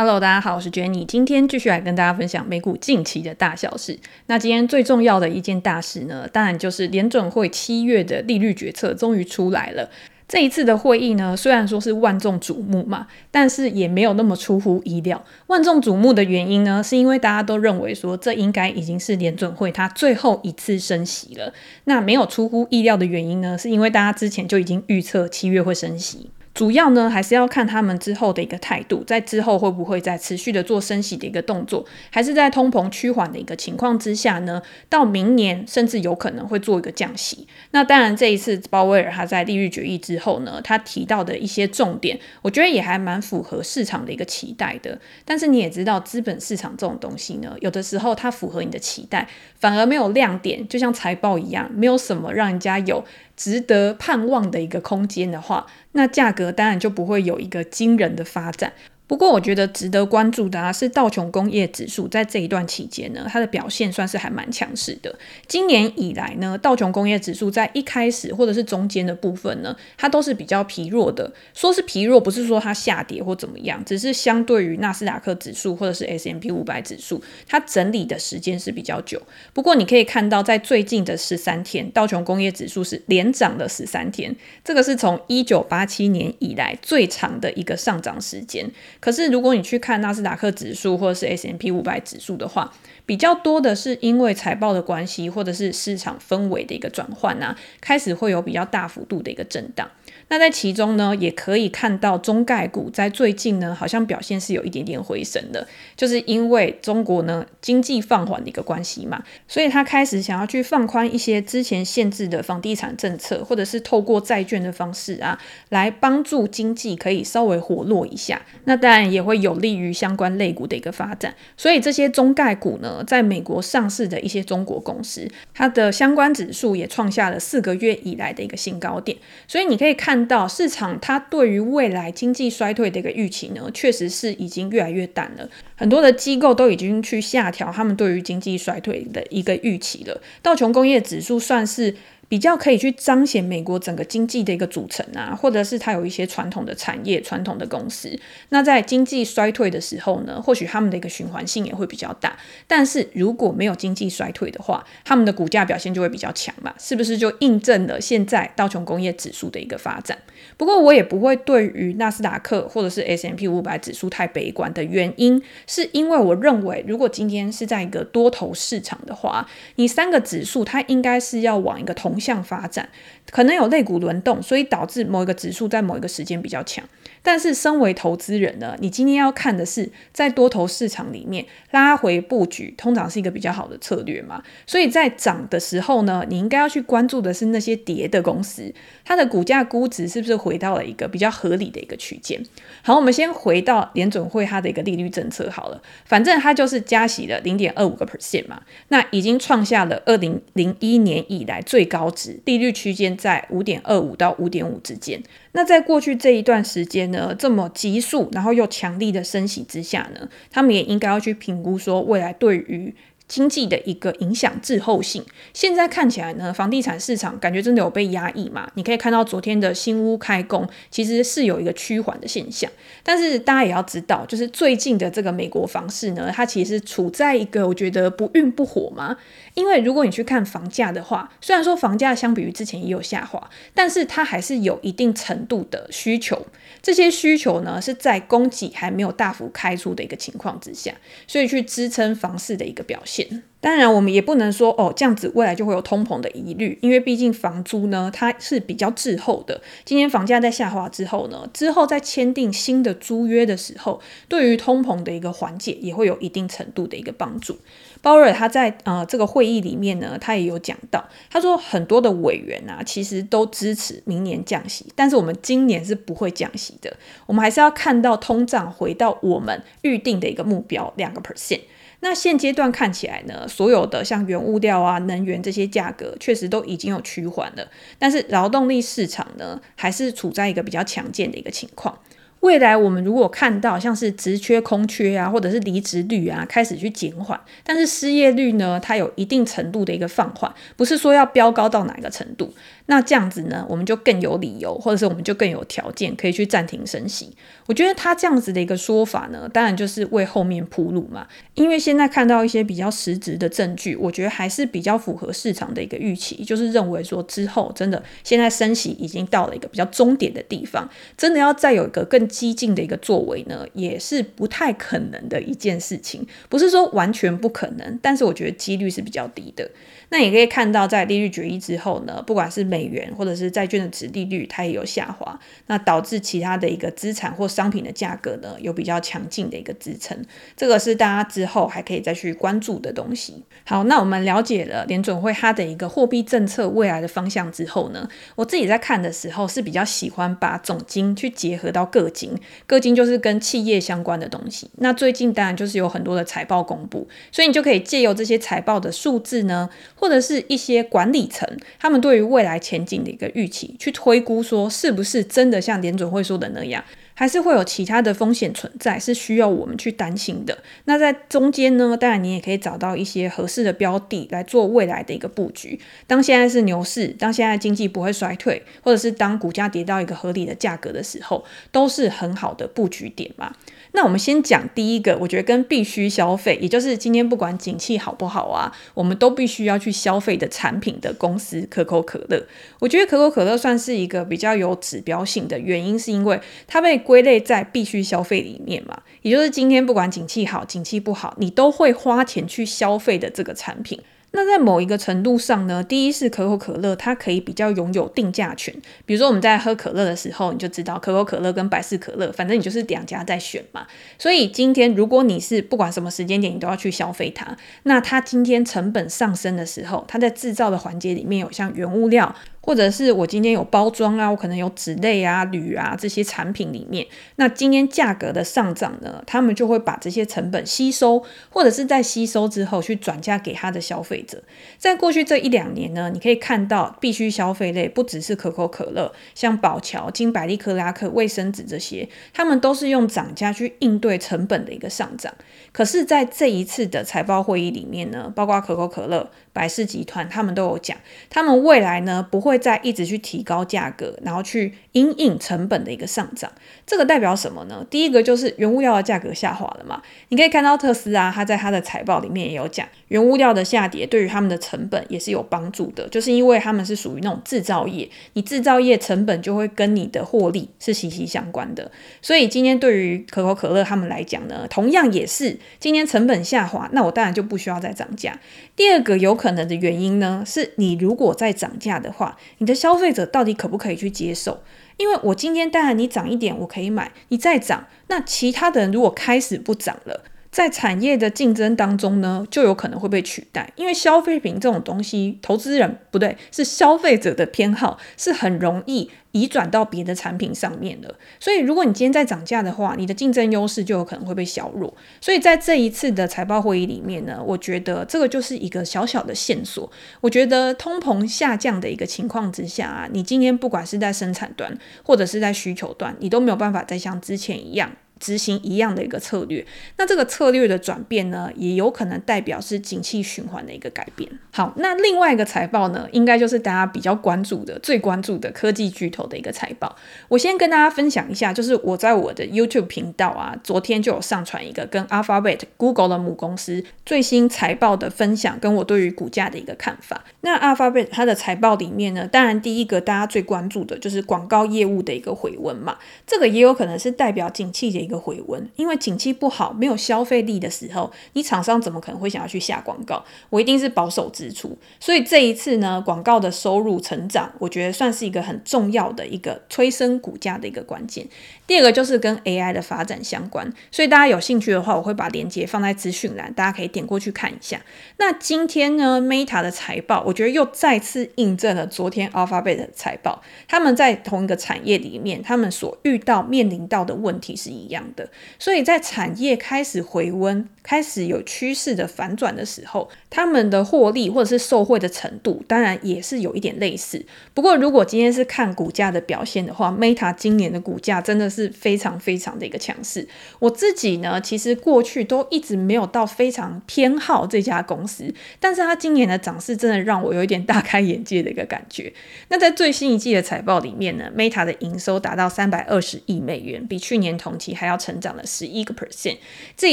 Hello，大家好，我是 Jenny，今天继续来跟大家分享美股近期的大小事。那今天最重要的一件大事呢，当然就是联准会七月的利率决策终于出来了。这一次的会议呢，虽然说是万众瞩目嘛，但是也没有那么出乎意料。万众瞩目的原因呢，是因为大家都认为说，这应该已经是联准会它最后一次升息了。那没有出乎意料的原因呢，是因为大家之前就已经预测七月会升息。主要呢，还是要看他们之后的一个态度，在之后会不会再持续的做升息的一个动作，还是在通膨趋缓的一个情况之下呢，到明年甚至有可能会做一个降息。那当然，这一次鲍威尔他在利率决议之后呢，他提到的一些重点，我觉得也还蛮符合市场的一个期待的。但是你也知道，资本市场这种东西呢，有的时候它符合你的期待，反而没有亮点，就像财报一样，没有什么让人家有。值得盼望的一个空间的话，那价格当然就不会有一个惊人的发展。不过，我觉得值得关注的啊，是道琼工业指数在这一段期间呢，它的表现算是还蛮强势的。今年以来呢，道琼工业指数在一开始或者是中间的部分呢，它都是比较疲弱的。说是疲弱，不是说它下跌或怎么样，只是相对于纳斯达克指数或者是 S M P 五百指数，它整理的时间是比较久。不过，你可以看到，在最近的十三天，道琼工业指数是连涨了十三天，这个是从一九八七年以来最长的一个上涨时间。可是，如果你去看纳斯达克指数或者是 S M P 五百指数的话，比较多的是因为财报的关系，或者是市场氛围的一个转换啊，开始会有比较大幅度的一个震荡。那在其中呢，也可以看到中概股在最近呢，好像表现是有一点点回升的，就是因为中国呢经济放缓的一个关系嘛，所以他开始想要去放宽一些之前限制的房地产政策，或者是透过债券的方式啊，来帮助经济可以稍微活络一下。那当然也会有利于相关类股的一个发展。所以这些中概股呢，在美国上市的一些中国公司，它的相关指数也创下了四个月以来的一个新高点。所以你可以看。到市场，它对于未来经济衰退的一个预期呢，确实是已经越来越淡了。很多的机构都已经去下调他们对于经济衰退的一个预期了。道琼工业指数算是。比较可以去彰显美国整个经济的一个组成啊，或者是它有一些传统的产业、传统的公司。那在经济衰退的时候呢，或许他们的一个循环性也会比较大。但是如果没有经济衰退的话，他们的股价表现就会比较强嘛，是不是就印证了现在道琼工业指数的一个发展？不过我也不会对于纳斯达克或者是 S M P 五百指数太悲观的原因，是因为我认为如果今天是在一个多头市场的话，你三个指数它应该是要往一个同向发展，可能有类股轮动，所以导致某一个指数在某一个时间比较强。但是，身为投资人呢，你今天要看的是在多头市场里面拉回布局，通常是一个比较好的策略嘛。所以在涨的时候呢，你应该要去关注的是那些跌的公司，它的股价估值是不是回到了一个比较合理的一个区间。好，我们先回到联准会它的一个利率政策好了，反正它就是加息了零点二五个 percent 嘛，那已经创下了二零零一年以来最高值，利率区间在五点二五到五点五之间。那在过去这一段时间呢，这么急速，然后又强力的升息之下呢，他们也应该要去评估说未来对于。经济的一个影响滞后性，现在看起来呢，房地产市场感觉真的有被压抑嘛？你可以看到昨天的新屋开工，其实是有一个趋缓的现象。但是大家也要知道，就是最近的这个美国房市呢，它其实处在一个我觉得不温不火嘛。因为如果你去看房价的话，虽然说房价相比于之前也有下滑，但是它还是有一定程度的需求。这些需求呢，是在供给还没有大幅开出的一个情况之下，所以去支撑房市的一个表现。当然，我们也不能说哦，这样子未来就会有通膨的疑虑，因为毕竟房租呢，它是比较滞后的。今年房价在下滑之后呢，之后在签订新的租约的时候，对于通膨的一个缓解也会有一定程度的一个帮助。鲍尔他在呃这个会议里面呢，他也有讲到，他说很多的委员啊，其实都支持明年降息，但是我们今年是不会降息的，我们还是要看到通胀回到我们预定的一个目标两个 percent。那现阶段看起来呢，所有的像原物料啊、能源这些价格确实都已经有趋缓了，但是劳动力市场呢，还是处在一个比较强健的一个情况。未来我们如果看到像是职缺空缺啊，或者是离职率啊开始去减缓，但是失业率呢，它有一定程度的一个放缓，不是说要飙高到哪一个程度。那这样子呢，我们就更有理由，或者是我们就更有条件可以去暂停升息。我觉得他这样子的一个说法呢，当然就是为后面铺路嘛。因为现在看到一些比较实质的证据，我觉得还是比较符合市场的一个预期，就是认为说之后真的现在升息已经到了一个比较终点的地方，真的要再有一个更激进的一个作为呢，也是不太可能的一件事情。不是说完全不可能，但是我觉得几率是比较低的。那也可以看到，在利率决议之后呢，不管是美元或者是债券的殖利率，它也有下滑，那导致其他的一个资产或商品的价格呢，有比较强劲的一个支撑。这个是大家之后还可以再去关注的东西。好，那我们了解了联准会它的一个货币政策未来的方向之后呢，我自己在看的时候是比较喜欢把总经去结合到个经，个经就是跟企业相关的东西。那最近当然就是有很多的财报公布，所以你就可以借由这些财报的数字呢。或者是一些管理层，他们对于未来前景的一个预期，去推估说是不是真的像联准会说的那样，还是会有其他的风险存在，是需要我们去担心的。那在中间呢，当然你也可以找到一些合适的标的来做未来的一个布局。当现在是牛市，当现在经济不会衰退，或者是当股价跌到一个合理的价格的时候，都是很好的布局点嘛。那我们先讲第一个，我觉得跟必须消费，也就是今天不管景气好不好啊，我们都必须要去消费的产品的公司——可口可乐。我觉得可口可乐算是一个比较有指标性的原因，是因为它被归类在必须消费里面嘛，也就是今天不管景气好、景气不好，你都会花钱去消费的这个产品。那在某一个程度上呢，第一是可口可乐，它可以比较拥有定价权。比如说我们在喝可乐的时候，你就知道可口可乐跟百事可乐，反正你就是两家在选嘛。所以今天如果你是不管什么时间点，你都要去消费它，那它今天成本上升的时候，它在制造的环节里面有像原物料。或者是我今天有包装啊，我可能有纸类啊、铝啊这些产品里面，那今天价格的上涨呢，他们就会把这些成本吸收，或者是在吸收之后去转嫁给他的消费者。在过去这一两年呢，你可以看到必须消费类不只是可口可乐，像宝侨、金百利、克拉克、卫生纸这些，他们都是用涨价去应对成本的一个上涨。可是，在这一次的财报会议里面呢，包括可口可乐、百事集团，他们都有讲，他们未来呢不会再一直去提高价格，然后去因应成本的一个上涨。这个代表什么呢？第一个就是原物料的价格下滑了嘛。你可以看到特斯拉，他在他的财报里面也有讲，原物料的下跌对于他们的成本也是有帮助的，就是因为他们是属于那种制造业，你制造业成本就会跟你的获利是息息相关的。所以今天对于可口可乐他们来讲呢，同样也是今天成本下滑，那我当然就不需要再涨价。第二个有可能的原因呢，是你如果再涨价的话，你的消费者到底可不可以去接受？因为我今天当然你涨一点我可以买，你再涨，那其他的人如果开始不涨了，在产业的竞争当中呢，就有可能会被取代。因为消费品这种东西，投资人不对，是消费者的偏好，是很容易。移转到别的产品上面的，所以如果你今天再涨价的话，你的竞争优势就有可能会被削弱。所以在这一次的财报会议里面呢，我觉得这个就是一个小小的线索。我觉得通膨下降的一个情况之下啊，你今天不管是在生产端或者是在需求端，你都没有办法再像之前一样。执行一样的一个策略，那这个策略的转变呢，也有可能代表是景气循环的一个改变。好，那另外一个财报呢，应该就是大家比较关注的、最关注的科技巨头的一个财报。我先跟大家分享一下，就是我在我的 YouTube 频道啊，昨天就有上传一个跟 Alphabet Google 的母公司最新财报的分享，跟我对于股价的一个看法。那 Alphabet 它的财报里面呢，当然第一个大家最关注的就是广告业务的一个回温嘛，这个也有可能是代表景气的一个。一个回温，因为景气不好，没有消费力的时候，你厂商怎么可能会想要去下广告？我一定是保守支出。所以这一次呢，广告的收入成长，我觉得算是一个很重要的一个催生股价的一个关键。第二个就是跟 AI 的发展相关，所以大家有兴趣的话，我会把链接放在资讯栏，大家可以点过去看一下。那今天呢，Meta 的财报，我觉得又再次印证了昨天 Alphabet 的财报，他们在同一个产业里面，他们所遇到面临到的问题是一样。的。所以在产业开始回温、开始有趋势的反转的时候，他们的获利或者是受惠的程度，当然也是有一点类似。不过，如果今天是看股价的表现的话，Meta 今年的股价真的是非常非常的一个强势。我自己呢，其实过去都一直没有到非常偏好这家公司，但是它今年的涨势真的让我有一点大开眼界的一个感觉。那在最新一季的财报里面呢，Meta 的营收达到三百二十亿美元，比去年同期还要成长了十一个 percent。这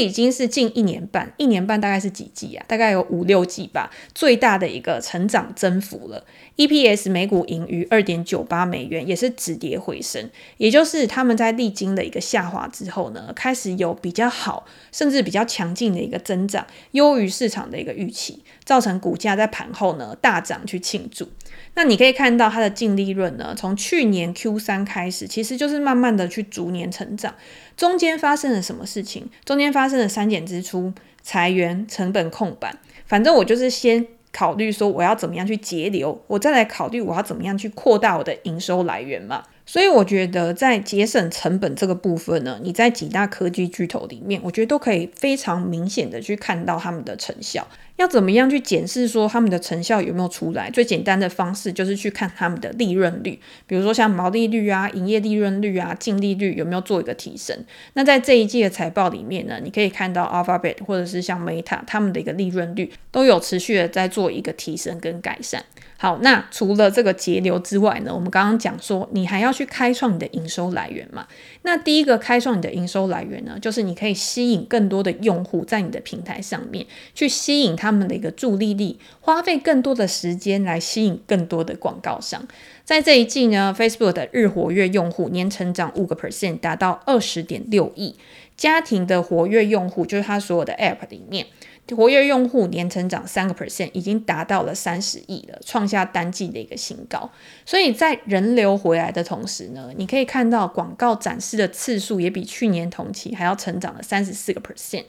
已经是近一年半，一年半大概是几季啊？大概有五六季吧，最大的一个成长增幅了。EPS 每股盈余二点九八美元，也是止跌回升，也就是他们在历经的一个下滑之后呢，开始有比较好，甚至比较强劲的一个增长，优于市场的一个预期，造成股价在盘后呢大涨去庆祝。那你可以看到它的净利润呢，从去年 Q 三开始，其实就是慢慢的去逐年成长。中间发生了什么事情？中间发生了删减支出、裁员、成本控板。反正我就是先考虑说我要怎么样去节流，我再来考虑我要怎么样去扩大我的营收来源嘛。所以我觉得在节省成本这个部分呢，你在几大科技巨头里面，我觉得都可以非常明显的去看到他们的成效。要怎么样去检视说他们的成效有没有出来？最简单的方式就是去看他们的利润率，比如说像毛利率啊、营业利润率啊、净利率有没有做一个提升。那在这一季的财报里面呢，你可以看到 Alphabet 或者是像 Meta 他们的一个利润率都有持续的在做一个提升跟改善。好，那除了这个节流之外呢，我们刚刚讲说，你还要去开创你的营收来源嘛。那第一个开创你的营收来源呢，就是你可以吸引更多的用户在你的平台上面，去吸引他他们的一个助力力，花费更多的时间来吸引更多的广告商。在这一季呢，Facebook 的日活跃用户年成长五个 percent，达到二十点六亿。家庭的活跃用户，就是它所有的 App 里面。活跃用户年成长三个 percent，已经达到了三十亿了，创下单季的一个新高。所以在人流回来的同时呢，你可以看到广告展示的次数也比去年同期还要成长了三十四个 percent。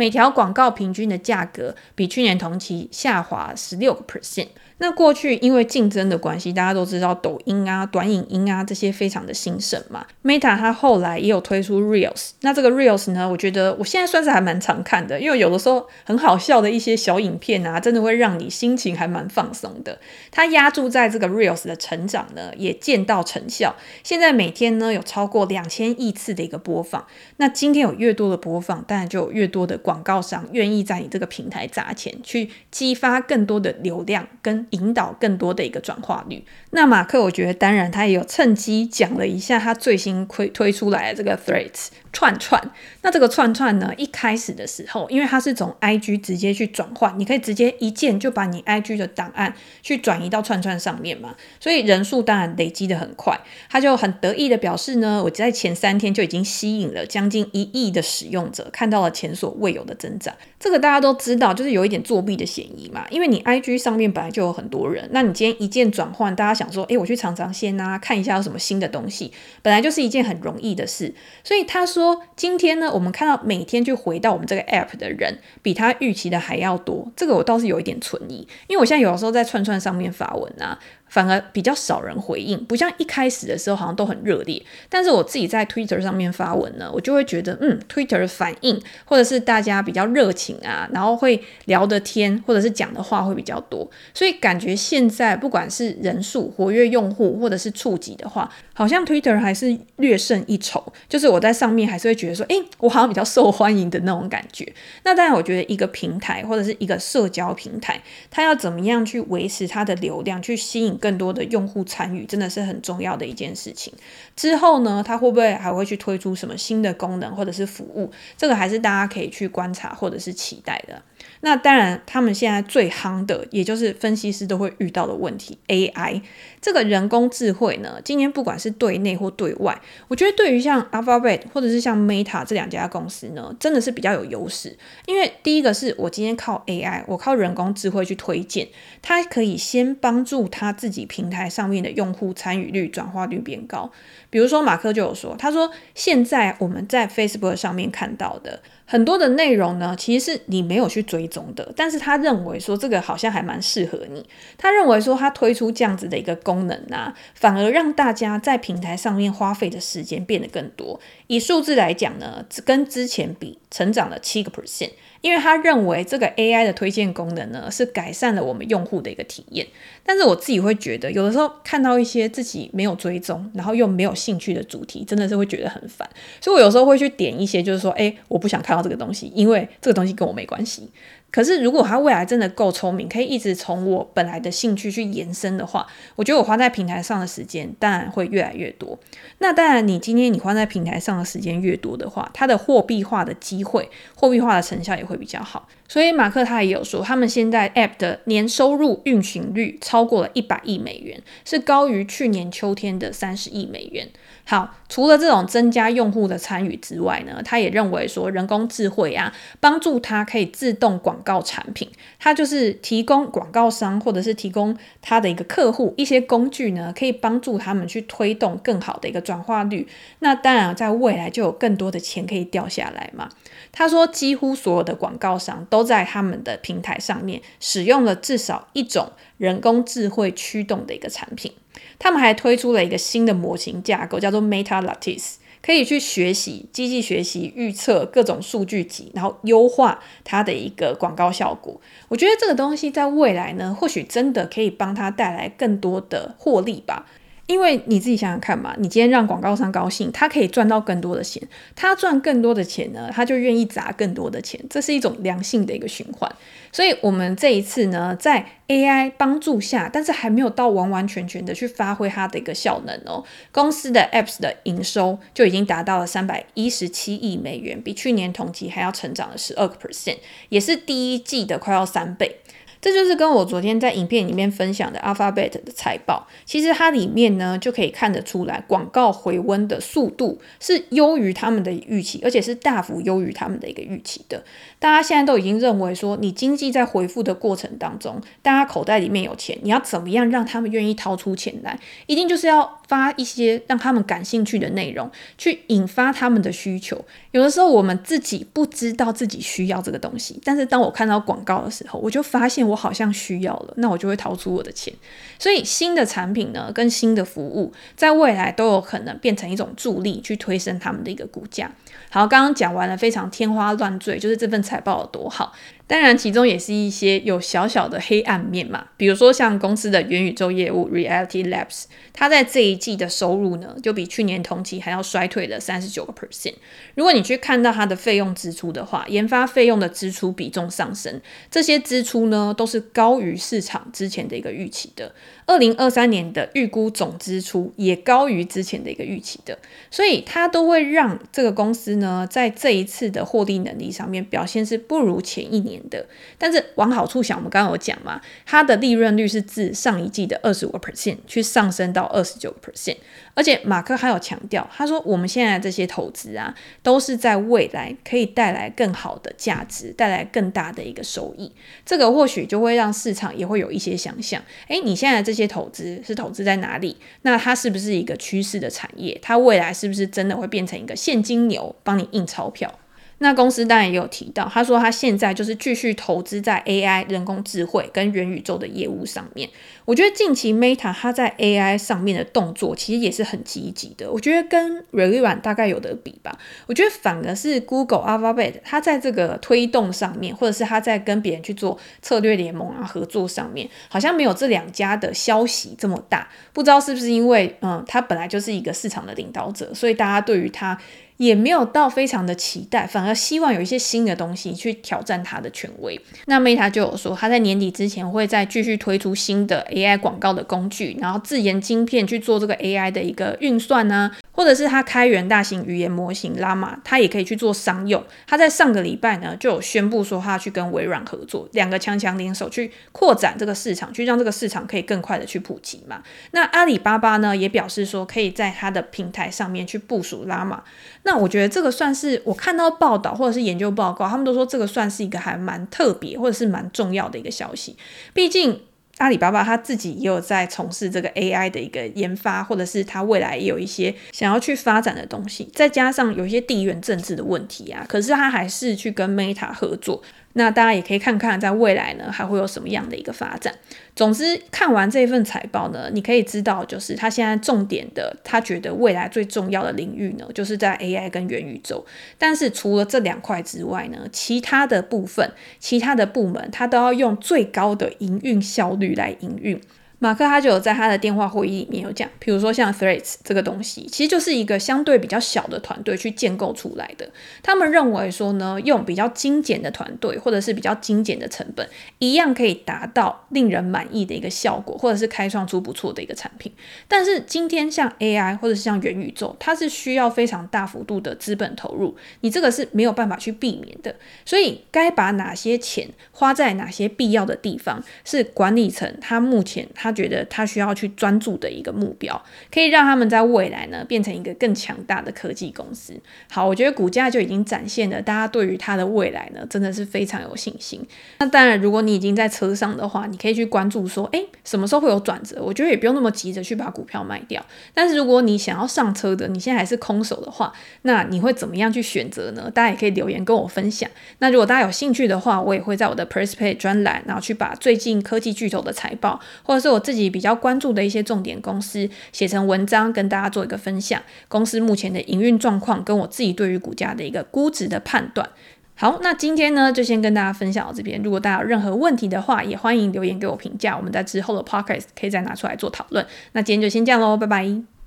每条广告平均的价格比去年同期下滑十六个 percent。那过去因为竞争的关系，大家都知道抖音啊、短影音啊这些非常的兴盛嘛。Meta 它后来也有推出 Reels，那这个 Reels 呢，我觉得我现在算是还蛮常看的，因为有的时候很好笑的一些小影片啊，真的会让你心情还蛮放松的。它押注在这个 Reels 的成长呢，也见到成效。现在每天呢有超过两千亿次的一个播放。那今天有越多的播放，当然就有越多的广告商愿意在你这个平台砸钱，去激发更多的流量跟。引导更多的一个转化率。那马克，我觉得当然他也有趁机讲了一下他最新推推出来的这个 Threads 串串。那这个串串呢，一开始的时候，因为它是从 IG 直接去转换，你可以直接一键就把你 IG 的档案去转移到串串上面嘛，所以人数当然累积的很快。他就很得意的表示呢，我在前三天就已经吸引了将近一亿的使用者，看到了前所未有的增长。这个大家都知道，就是有一点作弊的嫌疑嘛，因为你 IG 上面本来就有很多人，那你今天一键转换，大家想说，诶，我去尝尝鲜啊，看一下有什么新的东西，本来就是一件很容易的事。所以他说，今天呢，我们看到每天就回到我们这个 app 的人，比他预期的还要多。这个我倒是有一点存疑，因为我现在有的时候在串串上面发文啊。反而比较少人回应，不像一开始的时候好像都很热烈。但是我自己在 Twitter 上面发文呢，我就会觉得，嗯，Twitter 的反应或者是大家比较热情啊，然后会聊的天或者是讲的话会比较多，所以感觉现在不管是人数、活跃用户或者是触及的话，好像 Twitter 还是略胜一筹。就是我在上面还是会觉得说，诶，我好像比较受欢迎的那种感觉。那当然，我觉得一个平台或者是一个社交平台，它要怎么样去维持它的流量，去吸引。更多的用户参与真的是很重要的一件事情。之后呢，它会不会还会去推出什么新的功能或者是服务？这个还是大家可以去观察或者是期待的。那当然，他们现在最夯的，也就是分析师都会遇到的问题，AI 这个人工智慧呢，今年不管是对内或对外，我觉得对于像 Alphabet 或者是像 Meta 这两家公司呢，真的是比较有优势。因为第一个是我今天靠 AI，我靠人工智慧去推荐，它可以先帮助他自己平台上面的用户参与率、转化率变高。比如说马克就有说，他说现在我们在 Facebook 上面看到的。很多的内容呢，其实是你没有去追踪的，但是他认为说这个好像还蛮适合你。他认为说他推出这样子的一个功能啊，反而让大家在平台上面花费的时间变得更多。以数字来讲呢，跟之前比成长了七个 percent。因为他认为这个 AI 的推荐功能呢，是改善了我们用户的一个体验。但是我自己会觉得，有的时候看到一些自己没有追踪，然后又没有兴趣的主题，真的是会觉得很烦。所以我有时候会去点一些，就是说，哎，我不想看到这个东西，因为这个东西跟我没关系。可是，如果他未来真的够聪明，可以一直从我本来的兴趣去延伸的话，我觉得我花在平台上的时间当然会越来越多。那当然，你今天你花在平台上的时间越多的话，它的货币化的机会、货币化的成效也会比较好。所以，马克他也有说，他们现在 App 的年收入运行率超过了一百亿美元，是高于去年秋天的三十亿美元。好，除了这种增加用户的参与之外呢，他也认为说人工智慧啊，帮助他可以自动广告产品，它就是提供广告商或者是提供他的一个客户一些工具呢，可以帮助他们去推动更好的一个转化率。那当然，在未来就有更多的钱可以掉下来嘛。他说，几乎所有的广告商都在他们的平台上面使用了至少一种人工智慧驱动的一个产品。他们还推出了一个新的模型架构，叫做 Meta Lattice，可以去学习机器学习、预测各种数据集，然后优化它的一个广告效果。我觉得这个东西在未来呢，或许真的可以帮他带来更多的获利吧。因为你自己想想看嘛，你今天让广告商高兴，他可以赚到更多的钱，他赚更多的钱呢，他就愿意砸更多的钱，这是一种良性的一个循环。所以，我们这一次呢，在 AI 帮助下，但是还没有到完完全全的去发挥它的一个效能哦。公司的 Apps 的营收就已经达到了三百一十七亿美元，比去年同期还要成长了十二个 percent，也是第一季的快要三倍。这就是跟我昨天在影片里面分享的 Alphabet 的财报，其实它里面呢就可以看得出来，广告回温的速度是优于他们的预期，而且是大幅优于他们的一个预期的。大家现在都已经认为说，你经济在回复的过程当中，大家口袋里面有钱，你要怎么样让他们愿意掏出钱来？一定就是要发一些让他们感兴趣的内容，去引发他们的需求。有的时候我们自己不知道自己需要这个东西，但是当我看到广告的时候，我就发现。我好像需要了，那我就会掏出我的钱。所以新的产品呢，跟新的服务，在未来都有可能变成一种助力，去推升他们的一个股价。好，刚刚讲完了，非常天花乱坠，就是这份财报有多好。当然，其中也是一些有小小的黑暗面嘛，比如说像公司的元宇宙业务 Reality Labs，它在这一季的收入呢，就比去年同期还要衰退了三十九个 percent。如果你去看到它的费用支出的话，研发费用的支出比重上升，这些支出呢，都是高于市场之前的一个预期的。二零二三年的预估总支出也高于之前的一个预期的，所以它都会让这个公司呢，在这一次的获利能力上面表现是不如前一年的。但是往好处想，我们刚刚有讲嘛，它的利润率是自上一季的二十五个 percent 去上升到二十九个 percent，而且马克还有强调，他说我们现在这些投资啊，都是在未来可以带来更好的价值，带来更大的一个收益。这个或许就会让市场也会有一些想象，诶，你现在这些。投资是投资在哪里？那它是不是一个趋势的产业？它未来是不是真的会变成一个现金流帮你印钞票？那公司当然也有提到，他说他现在就是继续投资在 AI 人工智慧跟元宇宙的业务上面。我觉得近期 Meta 它在 AI 上面的动作其实也是很积极的。我觉得跟微软大概有得比吧。我觉得反而是 Google Alphabet 它在这个推动上面，或者是它在跟别人去做策略联盟啊合作上面，好像没有这两家的消息这么大。不知道是不是因为嗯，它本来就是一个市场的领导者，所以大家对于它。也没有到非常的期待，反而希望有一些新的东西去挑战它的权威。那 Meta 就有说，他在年底之前会再继续推出新的 AI 广告的工具，然后自研晶片去做这个 AI 的一个运算呢、或者是他开源大型语言模型 Llama，他也可以去做商用。他在上个礼拜呢就有宣布说，他去跟微软合作，两个强强联手去扩展这个市场，去让这个市场可以更快的去普及嘛。那阿里巴巴呢也表示说，可以在他的平台上面去部署拉马。那我觉得这个算是我看到报道或者是研究报告，他们都说这个算是一个还蛮特别或者是蛮重要的一个消息，毕竟。阿里巴巴他自己也有在从事这个 AI 的一个研发，或者是他未来也有一些想要去发展的东西，再加上有一些地缘政治的问题啊，可是他还是去跟 Meta 合作。那大家也可以看看，在未来呢还会有什么样的一个发展。总之，看完这份财报呢，你可以知道，就是他现在重点的，他觉得未来最重要的领域呢，就是在 AI 跟元宇宙。但是除了这两块之外呢，其他的部分、其他的部门，他都要用最高的营运效率来营运。马克他就有在他的电话会议里面有讲，比如说像 Threads 这个东西，其实就是一个相对比较小的团队去建构出来的。他们认为说呢，用比较精简的团队或者是比较精简的成本，一样可以达到令人满意的一个效果，或者是开创出不错的一个产品。但是今天像 AI 或者是像元宇宙，它是需要非常大幅度的资本投入，你这个是没有办法去避免的。所以该把哪些钱花在哪些必要的地方，是管理层他目前他。他觉得他需要去专注的一个目标，可以让他们在未来呢变成一个更强大的科技公司。好，我觉得股价就已经展现了大家对于它的未来呢真的是非常有信心。那当然，如果你已经在车上的话，你可以去关注说，诶，什么时候会有转折？我觉得也不用那么急着去把股票卖掉。但是如果你想要上车的，你现在还是空手的话，那你会怎么样去选择呢？大家也可以留言跟我分享。那如果大家有兴趣的话，我也会在我的 Perspect 专栏，然后去把最近科技巨头的财报，或者是我。自己比较关注的一些重点公司，写成文章跟大家做一个分享。公司目前的营运状况，跟我自己对于股价的一个估值的判断。好，那今天呢，就先跟大家分享到这边。如果大家有任何问题的话，也欢迎留言给我评价。我们在之后的 podcast 可以再拿出来做讨论。那今天就先这样喽，拜拜。